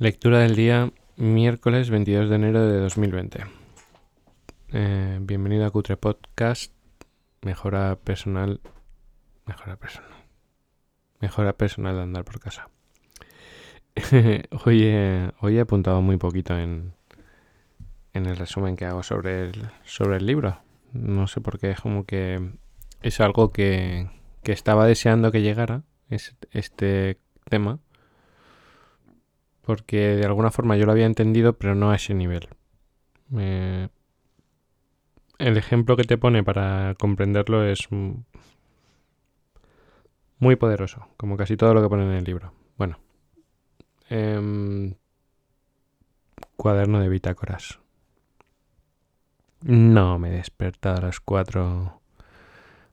Lectura del día miércoles 22 de enero de 2020. Eh, bienvenido a Cutre Podcast. Mejora personal. Mejora personal. Mejora personal de andar por casa. hoy, hoy he apuntado muy poquito en, en el resumen que hago sobre el, sobre el libro. No sé por qué, es como que es algo que, que estaba deseando que llegara, es, este tema porque de alguna forma yo lo había entendido, pero no a ese nivel. El ejemplo que te pone para comprenderlo es muy poderoso, como casi todo lo que pone en el libro. Bueno. Em, cuaderno de bitácoras. No me he despertado a las 4.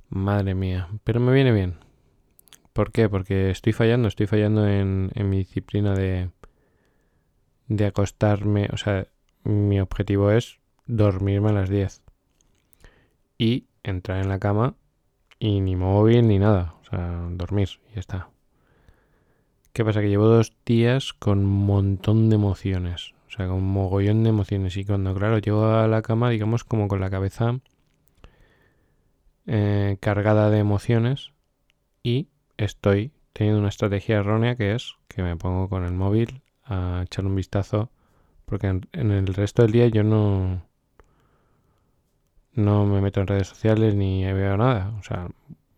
Madre mía. Pero me viene bien. ¿Por qué? Porque estoy fallando. Estoy fallando en mi disciplina de, de acostarme, o sea, mi objetivo es dormirme a las 10 y entrar en la cama y ni móvil ni nada, o sea, dormir y ya está. ¿Qué pasa? Que llevo dos días con un montón de emociones, o sea, con un mogollón de emociones y cuando, claro, llego a la cama, digamos, como con la cabeza eh, cargada de emociones y estoy teniendo una estrategia errónea que es que me pongo con el móvil a echar un vistazo, porque en, el resto del día yo no, no me meto en redes sociales ni veo nada. O sea,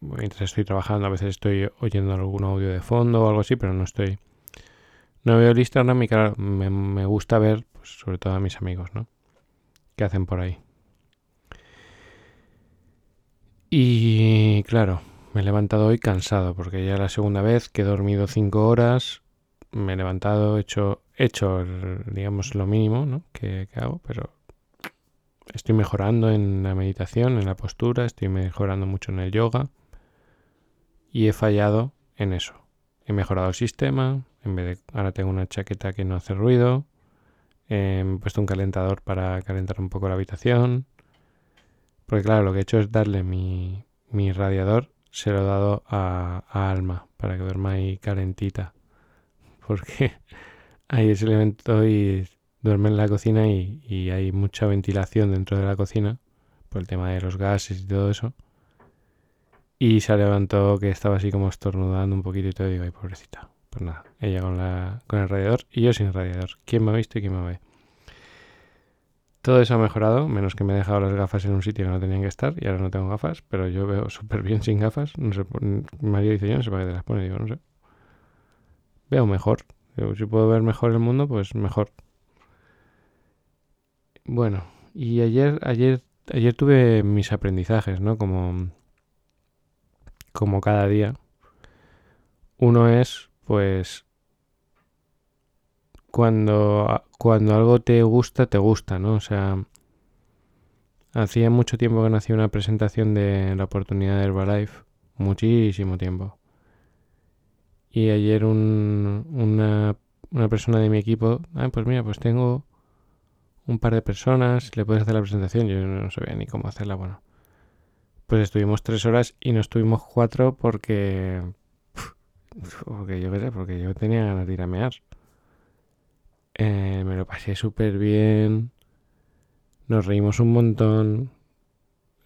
mientras estoy trabajando a veces estoy oyendo algún audio de fondo o algo así, pero no estoy... No veo el Instagram y claro, me, me gusta ver, pues, sobre todo a mis amigos, ¿no? ¿Qué hacen por ahí? Y claro, me he levantado hoy cansado porque ya la segunda vez que he dormido cinco horas, me he levantado, he hecho, hecho digamos, lo mínimo ¿no? que, hago, pero estoy mejorando en la meditación, en la postura, estoy mejorando mucho en el yoga y he fallado en eso. He mejorado el sistema, en vez de ahora tengo una chaqueta que no hace ruido, he puesto un calentador para calentar un poco la habitación, porque claro, lo que he hecho es darle mi, mi radiador, se lo he dado a, a Alma para que duerma ahí calentita porque hay ese elemento y duerme en la cocina y, hay mucha ventilación dentro de la cocina por el tema de los gases y todo eso. Y se levantó que estaba así como estornudando un poquito y todo. Y digo, ay, pobrecita. Pues nada, ella con, la, con el radiador y yo sin radiador. ¿Quién me ha visto y quién me ve? Todo eso ha mejorado, menos que me he dejado las gafas en un sitio que no tenían que estar y ahora no tengo gafas, pero yo veo súper bien sin gafas. María dice, yo no sé para qué te las pone, digo, no sé veo mejor. Si puedo ver mejor el mundo, pues mejor. Bueno, y ayer, ayer, ayer tuve mis aprendizajes, ¿no? Como, como cada día. Uno es, pues, cuando, cuando algo te gusta, te gusta, ¿no? O sea, hacía mucho tiempo que no hacía una presentación de la oportunidad de Herbalife. Muchísimo tiempo. Y ayer un, una, una, persona de mi equipo, ah, pues mira, pues tengo un par de personas, le puedes hacer la presentación. Yo no sabía ni cómo hacerla, bueno. Pues estuvimos tres horas y no estuvimos cuatro porque... Porque yo qué sé, porque yo tenía ganas de ir a mear. Eh, me lo pasé súper bien. Nos reímos un montón.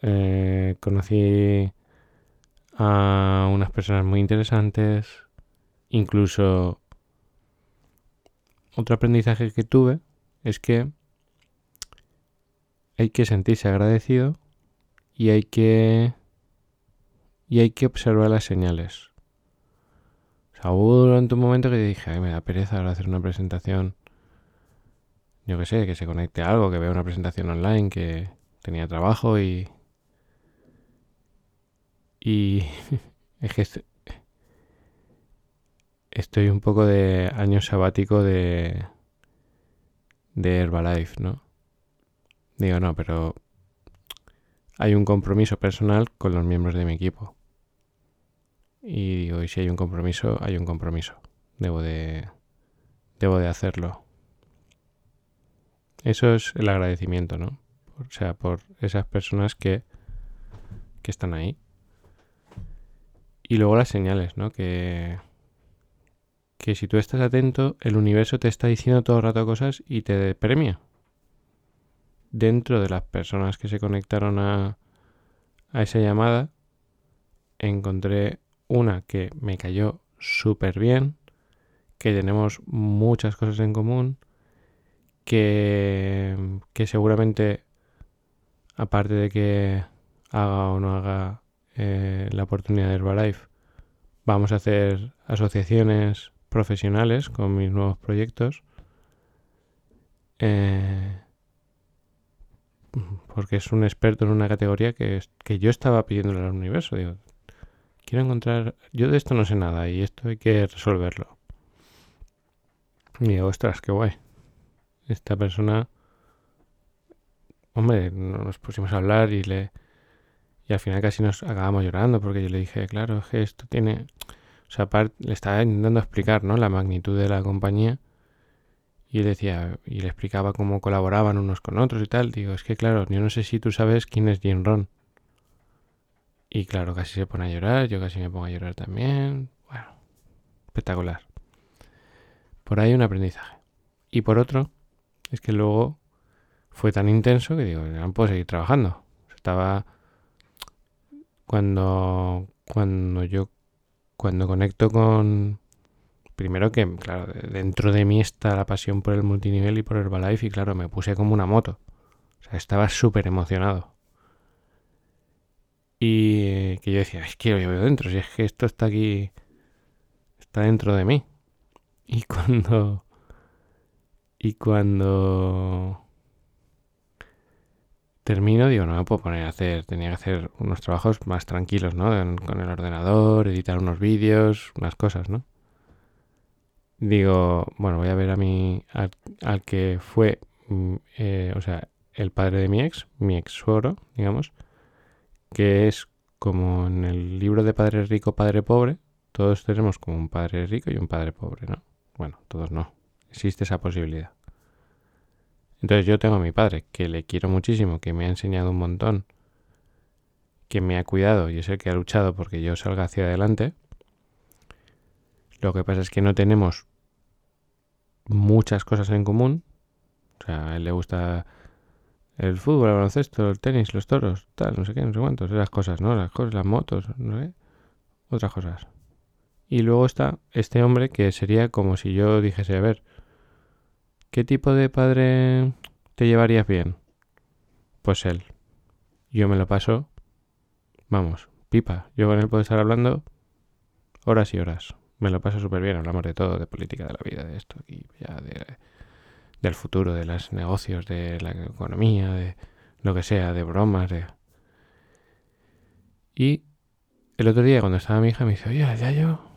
Eh, conocí a unas personas muy interesantes. Incluso otro aprendizaje que tuve es que hay que sentirse agradecido y hay que y hay que observar las señales. O sea, hubo durante un momento que dije, Ay, me da pereza ahora hacer una presentación. Yo que sé, que se conecte a algo, que vea una presentación online, que tenía trabajo y. Y. es que estoy un poco de año sabático de, de Herbalife, ¿no? Digo, no, pero hay un compromiso personal con los miembros de mi equipo. Y digo, y si hay un compromiso, hay un compromiso. Debo de, debo de hacerlo. Eso es el agradecimiento, ¿no? O sea, por esas personas que, que están ahí. Y luego las señales, ¿no? Que, que si tú estás atento, el universo te está diciendo todo el rato cosas y te premia. Dentro de las personas que se conectaron a, a esa llamada, encontré una que me cayó súper bien, que tenemos muchas cosas en común, que, que seguramente, aparte de que haga o no haga eh, la oportunidad de Herbalife, vamos a hacer asociaciones profesionales con mis nuevos proyectos. Eh, porque es un experto en una categoría que, que yo estaba pidiéndole al universo. Digo, quiero encontrar. Yo de esto no sé nada y esto hay que resolverlo. Y digo, ostras, qué guay. Esta persona. Hombre, nos pusimos a hablar y le. Y al final casi nos acabamos llorando porque yo le dije, claro, es que esto tiene. O sea, le estaba intentando explicar, ¿no? La magnitud de la compañía. Y decía, y le explicaba cómo colaboraban unos con otros y tal. Digo, es que claro, yo no sé si tú sabes quién es Jim Ron. Y claro, casi se pone a llorar, yo casi me pongo a llorar también. Bueno, espectacular. Por ahí un aprendizaje. Y por otro, es que luego fue tan intenso que digo, no puedo seguir trabajando. Estaba cuando cuando yo cuando conecto con primero que claro, dentro de mí está la pasión por el multinivel y por Herbalife y claro, me puse como una moto. O sea, estaba súper emocionado. Y que yo decía, es que yo veo dentro, si es que esto está aquí, está dentro de mí. Y cuando... Y cuando termino, digo, no me puedo poner a hacer, tenía que hacer unos trabajos más tranquilos, ¿no? con el ordenador, editar unos vídeos, unas cosas, ¿no? Digo, bueno, voy a ver a mi, al, que fue, mm, eh, o sea, el padre de mi ex, mi ex suoro, digamos, que es como en el libro de Padre Rico, Padre Pobre, todos tenemos como un padre rico y un padre pobre, ¿no? Bueno, todos no. Existe esa posibilidad. Entonces yo tengo a mi padre, que le quiero muchísimo, que me ha enseñado un montón, que me ha cuidado y es el que ha luchado porque yo salga hacia adelante. Lo que pasa es que no tenemos muchas cosas en común. O sea, a él le gusta el fútbol, el baloncesto, el tenis, los toros, tal, no sé qué, no sé cuántos, esas cosas, ¿no? Las cosas, las motos, no sé, otras cosas. Y luego está este hombre que sería como si yo dijese, a ver, ¿qué tipo de padre te llevarías bien? Pues él. Yo me lo paso, vamos, pipa. Yo con él puedo estar hablando horas y horas. Me lo paso súper bien, hablamos de todo, de política, de la vida, de esto, y ya de del futuro, de los negocios, de la economía, de lo que sea, de bromas, de... Y el otro día cuando estaba mi hija me dice, oye, ya yo...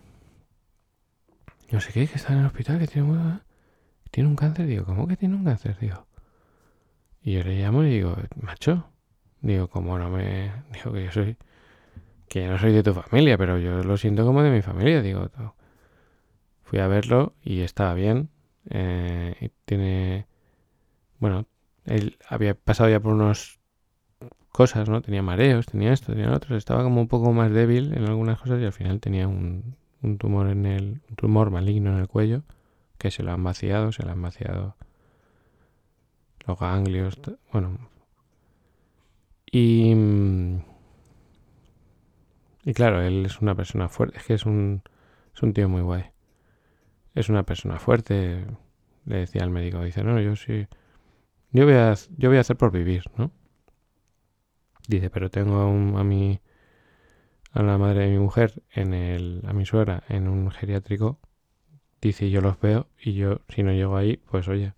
No sé qué, que está en el hospital, que tiene, un... tiene un cáncer. Digo, ¿cómo que tiene un cáncer? Digo. Y yo le llamo y digo, macho. Digo, como no me... Digo que yo soy... Que yo no soy de tu familia, pero yo lo siento como de mi familia. Digo, fui a verlo y estaba bien. Eh, tiene, bueno, él había pasado ya por unas cosas, ¿no? Tenía mareos, tenía esto, tenía otros, estaba como un poco más débil en algunas cosas y al final tenía un, un tumor en el, un tumor maligno en el cuello que se lo han vaciado, se lo han vaciado los ganglios, bueno. Y, y claro, él es una persona fuerte, es que es un, es un tío muy guay es una persona fuerte, le decía al médico, dice, no, yo sí, yo voy a, yo voy a hacer por vivir, ¿no? Dice, pero tengo a, a mi, a la madre de mi mujer, en el, a mi suegra, en un geriátrico, dice, yo los veo y yo, si no llego ahí, pues oye,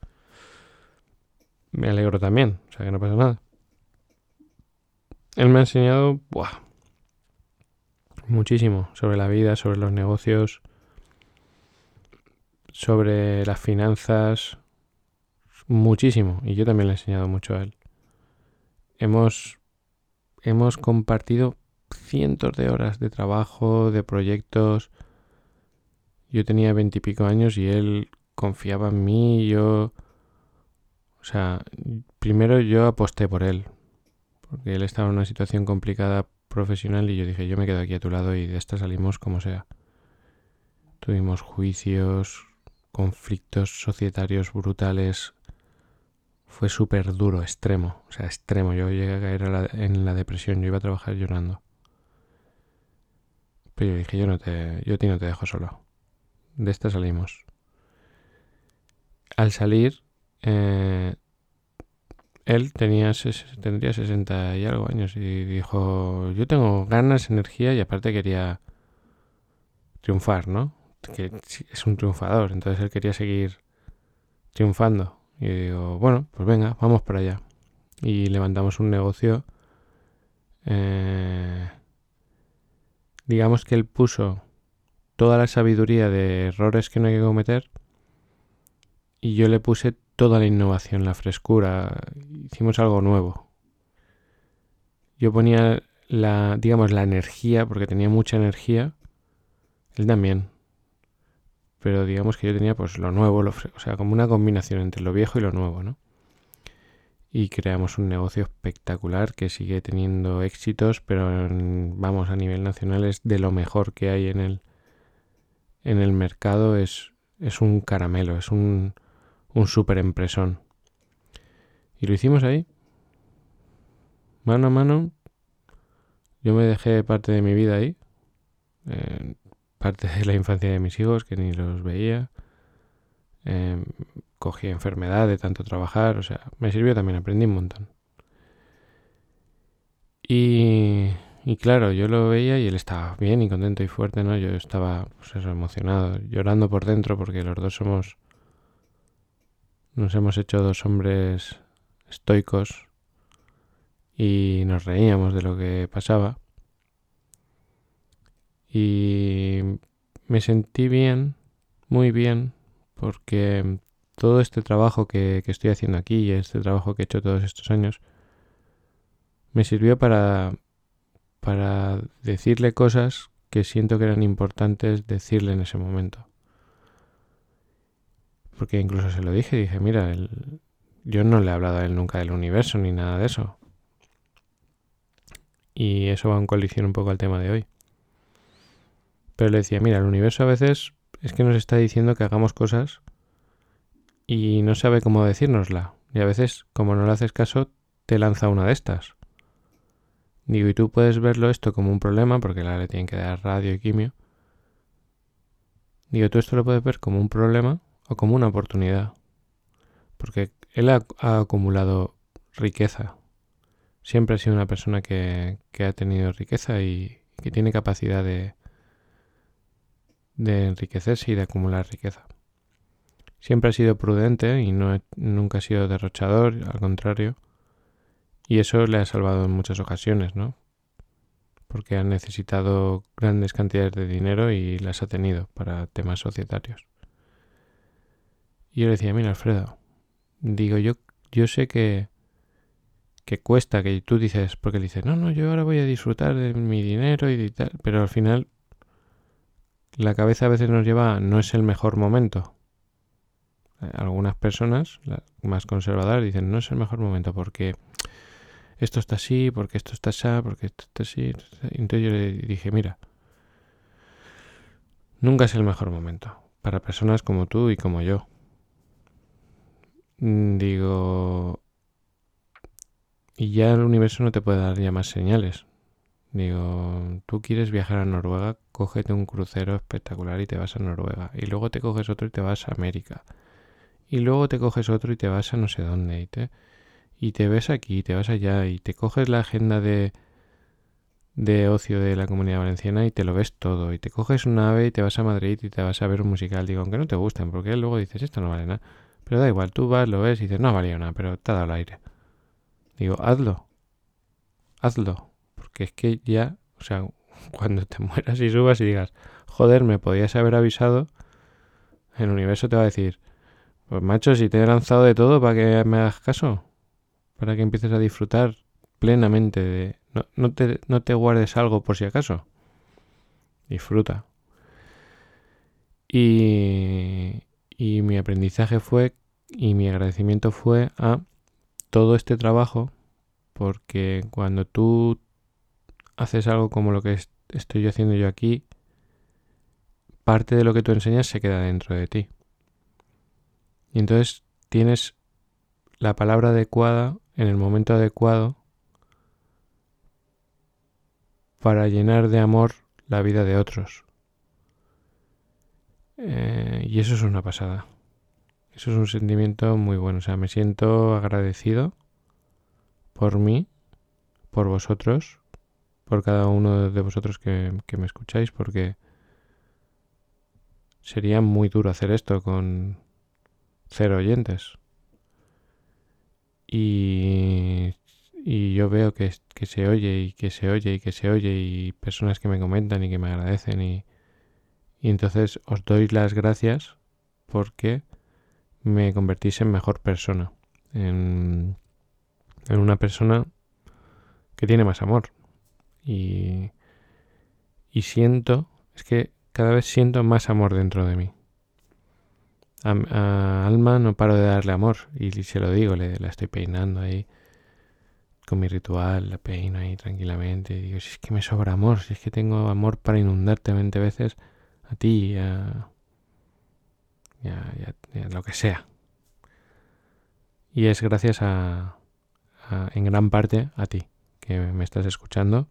me alegro también, o sea que no pasa nada. Él me ha enseñado, buah, muchísimo sobre la vida, sobre los negocios, sobre las finanzas muchísimo y yo también le he enseñado mucho a él. Hemos, hemos compartido cientos de horas de trabajo, de proyectos. Yo tenía veintipico años y él confiaba en mí, yo... O sea, primero yo aposté por él, porque él estaba en una situación complicada profesional y yo dije, yo me quedo aquí a tu lado y de esta salimos como sea. Tuvimos juicios, conflictos societarios brutales. Fue súper duro, extremo, o sea, extremo. Yo llegué a caer en la depresión, yo iba a trabajar llorando. Pero yo dije, yo no te, yo a ti no te dejo solo. De esta salimos. Al salir, eh, él tenía, tendría 60 y algo años y dijo, yo tengo ganas, energía y aparte quería triunfar, ¿no? Que es un triunfador, entonces él quería seguir triunfando. Y digo, bueno, pues venga, vamos para allá. Y levantamos un negocio. Eh, digamos que él puso toda la sabiduría de errores que no hay que cometer y yo le puse toda la innovación, la frescura, hicimos algo nuevo. Yo ponía la, digamos, la energía, porque tenía mucha energía, él también. Pero digamos que yo tenía pues lo nuevo, lo, o sea, como una combinación entre lo viejo y lo nuevo, ¿no? Y creamos un negocio espectacular que sigue teniendo éxitos, pero vamos, a nivel nacional es de lo mejor que hay en el, en el mercado, es, es un caramelo, es un, un super empresón. Y lo hicimos ahí. Mano a mano. Yo me dejé parte de mi vida ahí. Eh, parte de la infancia de mis hijos que ni los veía. Eh, cogí enfermedad de tanto trabajar. O sea, me sirvió también, aprendí un montón. Y, y claro, yo lo veía y él estaba bien y contento y fuerte, ¿no? Yo estaba, pues eso, emocionado, llorando por dentro porque los dos somos nos hemos hecho dos hombres estoicos y nos reíamos de lo que pasaba. Y me sentí bien, muy bien, porque todo este trabajo que, estoy haciendo aquí y este trabajo que he hecho todos estos años me sirvió para, para decirle cosas que siento que eran importantes decirle en ese momento. Porque incluso se lo dije, dije, mira, yo no le he hablado a él nunca del universo ni nada de eso. Y eso va en colisión un poco al tema de hoy. Pero le decía, mira, el universo a veces es que nos está diciendo que hagamos cosas y no sabe cómo decírnosla. Y a veces, como no le haces caso, te lanza una de estas. Digo, y tú puedes verlo esto como un problema, porque la le tienen que dar radio y quimio. Digo, tú esto lo puedes ver como un problema o como una oportunidad. Porque él ha, acumulado riqueza. Siempre ha sido una persona que, ha tenido riqueza y que tiene capacidad de, de enriquecerse y de acumular riqueza. Siempre ha sido prudente y no, nunca ha sido derrochador, al contrario. Y eso le ha salvado en muchas ocasiones, ¿no? Porque ha necesitado grandes cantidades de dinero y las ha tenido para temas societarios. Y yo le decía, mira, Alfredo, digo, yo, yo sé que, que cuesta, que tú dices, porque dices, no, no, yo ahora voy a disfrutar de mi dinero y tal, pero al final la cabeza a veces nos lleva, no es el mejor momento. Eh, algunas personas, más conservadoras, dicen, no es el mejor momento porque esto está así, porque esto está así, porque esto está así. Entonces yo le dije, mira, nunca es el mejor momento para personas como tú y como yo. Mm, digo, y ya el universo no te puede dar ya más señales. Digo, tú quieres viajar a Noruega, cógete un crucero espectacular y te vas a Noruega. Y luego te coges otro y te vas a América. Y luego te coges otro y te vas a no sé dónde. Y te, y te ves aquí, te vas allá. Y te coges la agenda de, de ocio de la comunidad valenciana y te lo ves todo. Y te coges un ave y te vas a Madrid y te vas a ver un musical. Digo, aunque no te gusten, porque luego dices, esto no vale nada. Pero da igual, tú vas, lo ves y dices, no valía nada, pero te ha dado el aire. Digo, hazlo. Hazlo. Porque es que ya, o sea, cuando te mueras y subas y digas, joder, me podías haber avisado, el universo te va a decir, pues macho, si te he lanzado de todo para que me hagas caso, para que empieces a disfrutar plenamente de... No, no, te, no te guardes algo por si acaso. Disfruta. Y, y mi aprendizaje fue y mi agradecimiento fue a todo este trabajo porque cuando tú haces algo como lo que estoy haciendo yo aquí, parte de lo que tú enseñas se queda dentro de ti. Y entonces tienes la palabra adecuada en el momento adecuado para llenar de amor la vida de otros. Eh, y eso es una pasada. Eso es un sentimiento muy bueno. O sea, me siento agradecido por mí, por vosotros, por cada uno de vosotros que, que me escucháis, porque sería muy duro hacer esto con cero oyentes. Y, y yo veo que, se oye y que se oye y que se oye y personas que me comentan y que me agradecen y, y entonces os doy las gracias porque me convertís en mejor persona, en, en una persona que tiene más amor. Y, y siento, es que cada vez siento más amor dentro de mí. A, Alma no paro de darle amor y se lo digo, le, la estoy peinando ahí con mi ritual, la peino ahí tranquilamente y digo, si es que me sobra amor, si es que tengo amor para inundarte 20 veces a ti, a, a, lo que sea. Y es gracias a, en gran parte a ti que me estás escuchando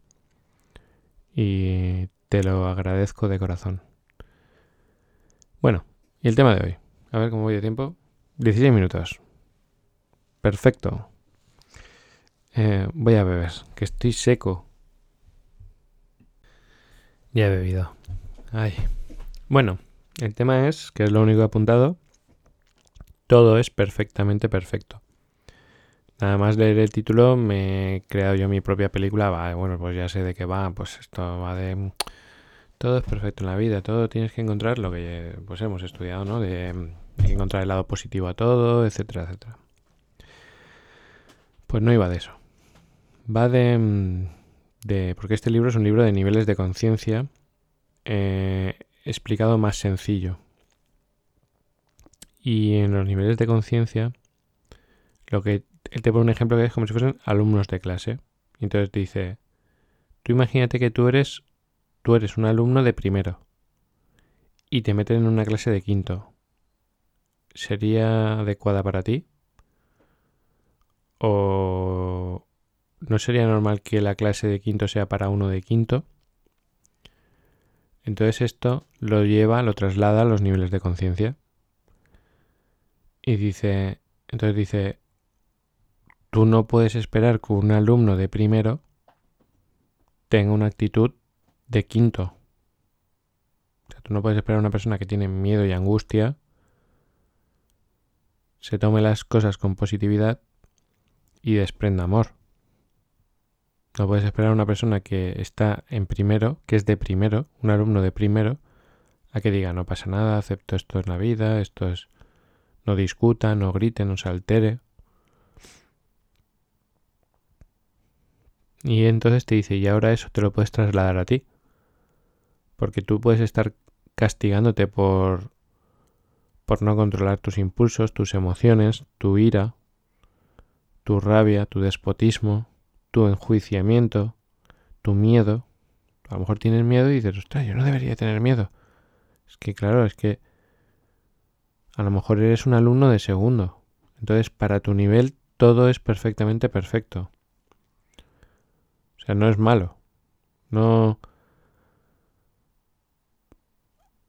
y te lo agradezco de corazón. Bueno, y el tema de hoy. A ver cómo voy de tiempo. 16 minutos. Perfecto. Eh, voy a beber, que estoy seco. Ya he bebido. Ay. Bueno, el tema es, que es lo único apuntado, todo es perfectamente perfecto. Nada más leer el título me he creado yo mi propia película. Va, bueno, pues ya sé de qué va. Pues esto va de... Todo es perfecto en la vida. Todo tienes que encontrar lo que pues hemos estudiado, ¿no? De, encontrar el lado positivo a todo, etcétera, etcétera. Pues no iba de eso. Va de... de porque este libro es un libro de niveles de conciencia eh, explicado más sencillo. Y en los niveles de conciencia, lo que él te pone un ejemplo que es como si fuesen alumnos de clase. Y entonces dice, tú imagínate que tú eres, tú eres un alumno de primero y te meten en una clase de quinto. ¿Sería adecuada para ti? ¿O no sería normal que la clase de quinto sea para uno de quinto? Entonces esto lo lleva, lo traslada a los niveles de conciencia. Y dice, entonces dice, tú no puedes esperar que un alumno de primero tenga una actitud de quinto. O sea, tú no puedes esperar a una persona que tiene miedo y angustia se tome las cosas con positividad y desprenda amor. No puedes esperar a una persona que está en primero, que es de primero, un alumno de primero, a que diga no pasa nada, acepto esto en la vida, esto es... no discuta, no grite, no se altere. Y entonces te dice, y ahora eso te lo puedes trasladar a ti. Porque tú puedes estar castigándote por por no controlar tus impulsos, tus emociones, tu ira, tu rabia, tu despotismo, tu enjuiciamiento, tu miedo. A lo mejor tienes miedo y dices, ostras, yo no debería tener miedo. Es que claro, es que a lo mejor eres un alumno de segundo. Entonces, para tu nivel todo es perfectamente perfecto. O sea, no es malo. No...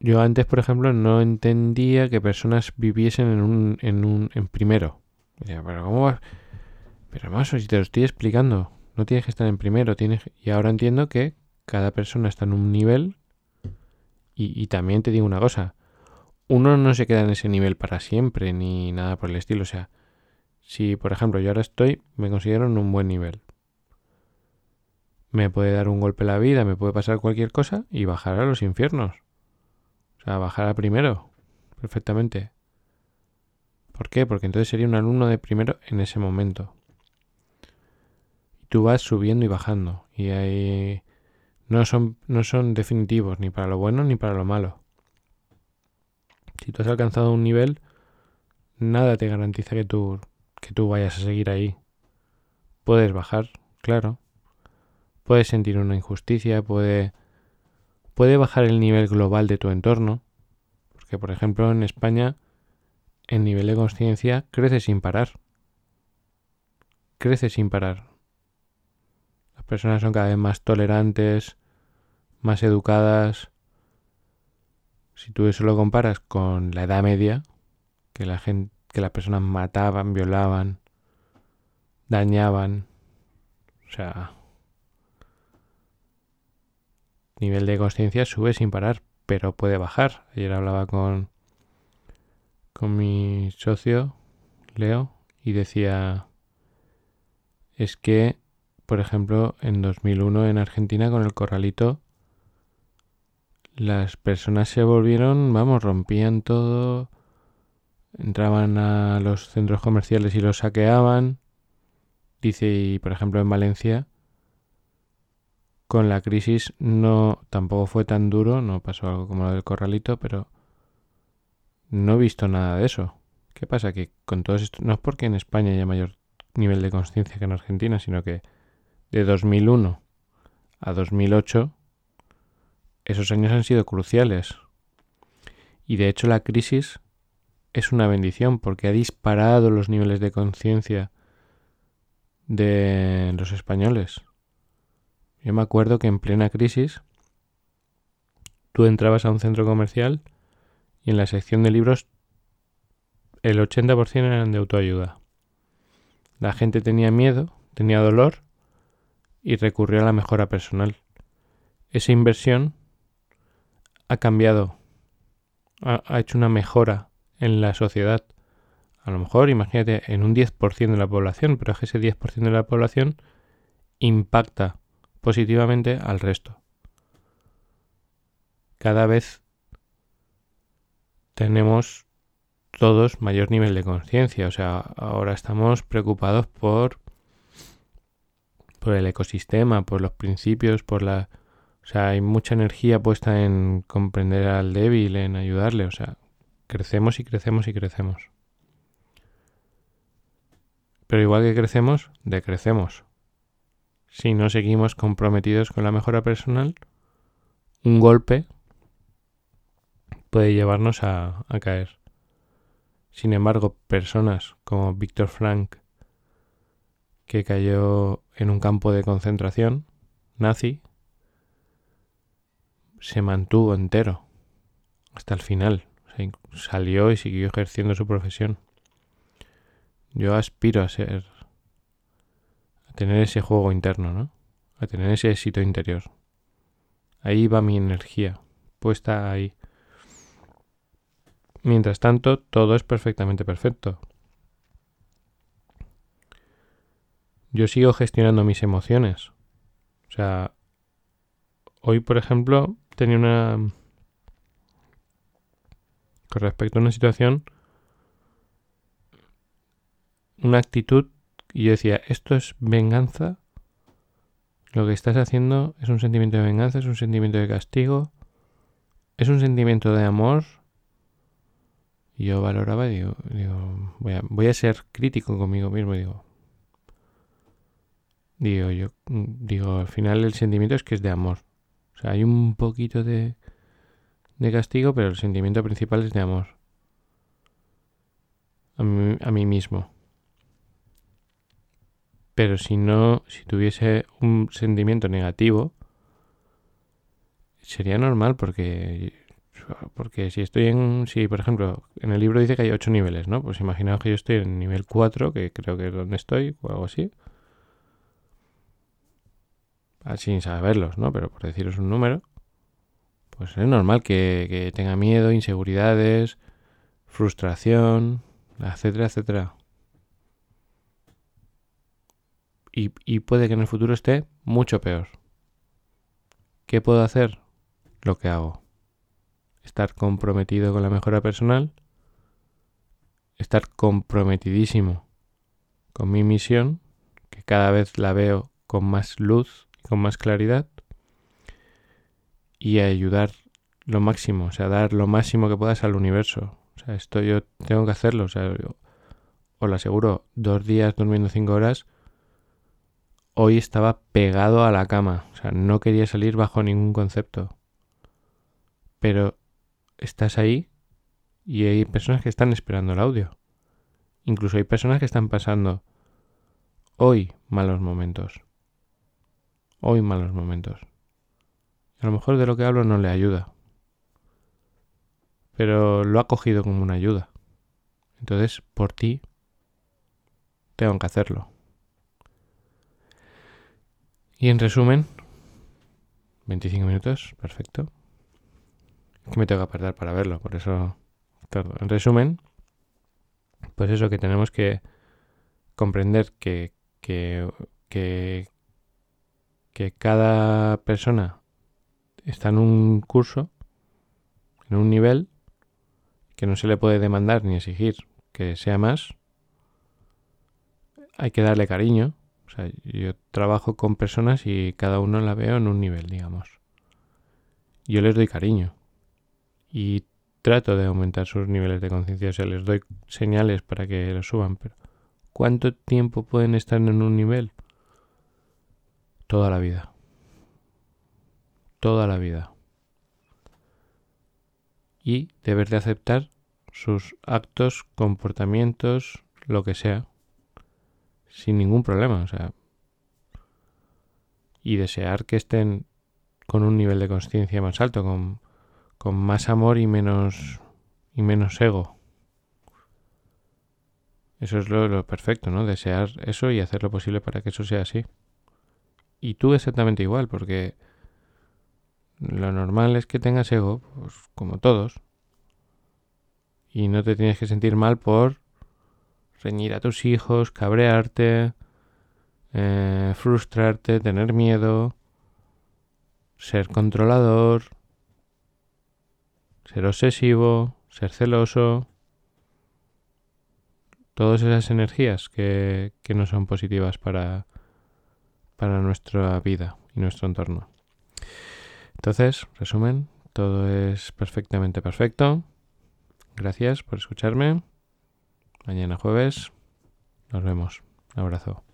Yo antes, por ejemplo, no entendía que personas viviesen en un, en un en primero. pero ¿cómo vas? Pero más, si te lo estoy explicando, no tienes que estar en primero, tienes y ahora entiendo que cada persona está en un nivel y, y también te digo una cosa, uno no se queda en ese nivel para siempre ni nada por el estilo, o sea, si por ejemplo yo ahora estoy, me considero en un buen nivel. Me puede dar un golpe la vida, me puede pasar cualquier cosa y bajar a los infiernos. O sea, bajar a primero, perfectamente. ¿Por qué? Porque entonces sería un alumno de primero en ese momento tú vas subiendo y bajando. Y ahí no son, no son definitivos ni para lo bueno ni para lo malo. Si tú has alcanzado un nivel, nada te garantiza que tú, que tú vayas a seguir ahí. Puedes bajar, claro. Puedes sentir una injusticia, puede, puede bajar el nivel global de tu entorno. Porque, por ejemplo, en España el nivel de conciencia crece sin parar. Crece sin parar. Las personas son cada vez más tolerantes, más educadas. Si tú eso lo comparas con la Edad Media, que la gente, que las personas mataban, violaban, dañaban, o sea, nivel de conciencia sube sin parar, pero puede bajar. Ayer hablaba con con mi socio Leo y decía es que por ejemplo en 2001 en Argentina con el corralito las personas se volvieron, vamos, rompían todo, entraban a los centros comerciales y los saqueaban. Dice, y por ejemplo en Valencia, con la crisis no tampoco fue tan duro, no pasó algo como lo del corralito, pero no he visto nada de eso. ¿Qué pasa? Que con todo esto, no es porque en España haya mayor nivel de conciencia que en Argentina, sino que de 2001 a 2008 esos años han sido cruciales. Y de hecho la crisis es una bendición porque ha disparado los niveles de conciencia de los españoles. Yo me acuerdo que en plena crisis tú entrabas a un centro comercial y en la sección de libros el 80% eran de autoayuda. La gente tenía miedo, tenía dolor y recurrió a la mejora personal. Esa inversión ha cambiado, ha, hecho una mejora en la sociedad. A lo mejor, imagínate, en un 10% de la población, pero es que ese 10% de la población impacta positivamente al resto. Cada vez tenemos todos mayor nivel de conciencia, o sea, ahora estamos preocupados por por el ecosistema, por los principios, por la o sea, hay mucha energía puesta en comprender al débil, en ayudarle. O sea, crecemos y crecemos y crecemos. Pero igual que crecemos, decrecemos. Si no seguimos comprometidos con la mejora personal, un golpe puede llevarnos a, caer. Sin embargo, personas como Víctor Frank, que cayó en un campo de concentración nazi, se mantuvo entero hasta el final. salió y siguió ejerciendo su profesión. Yo aspiro a ser, tener ese juego interno, ¿no? A tener ese éxito interior. Ahí va mi energía, puesta ahí. Mientras tanto, todo es perfectamente perfecto. Yo sigo gestionando mis emociones. O sea, hoy, por ejemplo, tenía una... Con respecto a una situación, una actitud, y yo decía, esto es venganza. Lo que estás haciendo es un sentimiento de venganza, es un sentimiento de castigo, es un sentimiento de amor. Y yo valoraba y digo, digo voy, a, voy a ser crítico conmigo mismo digo, digo, yo digo, al final el sentimiento es que es de amor. O sea, hay un poquito de, de castigo, pero el sentimiento principal es de amor. A mí, a mí mismo. Pero si no, si tuviese un sentimiento negativo, sería normal porque porque si estoy en si por ejemplo en el libro dice que hay ocho niveles no pues imaginaos que yo estoy en nivel 4 que creo que es donde estoy o algo así sin saberlos, ¿no? Pero por deciros un número, pues es normal que, tenga miedo, inseguridades, frustración, etcétera, etcétera. Y, puede que en el futuro esté mucho peor. ¿Qué puedo hacer? Lo que hago. Estar comprometido con la mejora personal. Estar comprometidísimo con mi misión, que cada vez la veo con más luz con más claridad y ayudar lo máximo, o sea, dar lo máximo que puedas al universo. O sea, esto yo tengo que hacerlo, o sea, os lo aseguro, dos días durmiendo cinco horas, hoy estaba pegado a la cama, o sea, no quería salir bajo ningún concepto. Pero estás ahí Y hay personas que están esperando el audio. Incluso hay personas que están pasando hoy malos momentos. Hoy malos momentos. A lo mejor de lo que hablo no le ayuda. Pero lo ha cogido como una ayuda. Entonces, por ti, tengo que hacerlo. Y en resumen, 25 minutos, perfecto. Es que me tengo que apartar para verlo, por eso En resumen, pues eso que tenemos que comprender que, que, que, que cada persona está en un curso, en un nivel, que no se le puede demandar ni exigir que sea más. Hay que darle cariño, o sea, yo trabajo con personas y cada uno la veo en un nivel, digamos. Yo les doy cariño y trato de aumentar sus niveles de conciencia, o sea, les doy señales para que lo suban, pero ¿cuánto tiempo pueden estar en un nivel? Toda la vida. Toda la vida. Y deber de aceptar sus actos, comportamientos, lo que sea sin ningún problema, o sea, y desear que estén con un nivel de conciencia más alto, con, con más amor y menos y menos ego. Eso es lo, lo, perfecto, ¿no? Desear eso y hacer lo posible para que eso sea así. Y tú exactamente igual, porque lo normal es que tengas ego, pues como todos. Y no te tienes que sentir mal por reñir a tus hijos, cabrearte, eh, frustrarte, tener miedo, ser controlador, ser obsesivo, ser celoso. Todas esas energías que, que no son positivas para, para nuestra vida y nuestro entorno. Entonces, resumen, todo es perfectamente perfecto. Gracias por escucharme. Mañana jueves nos vemos. Un abrazo.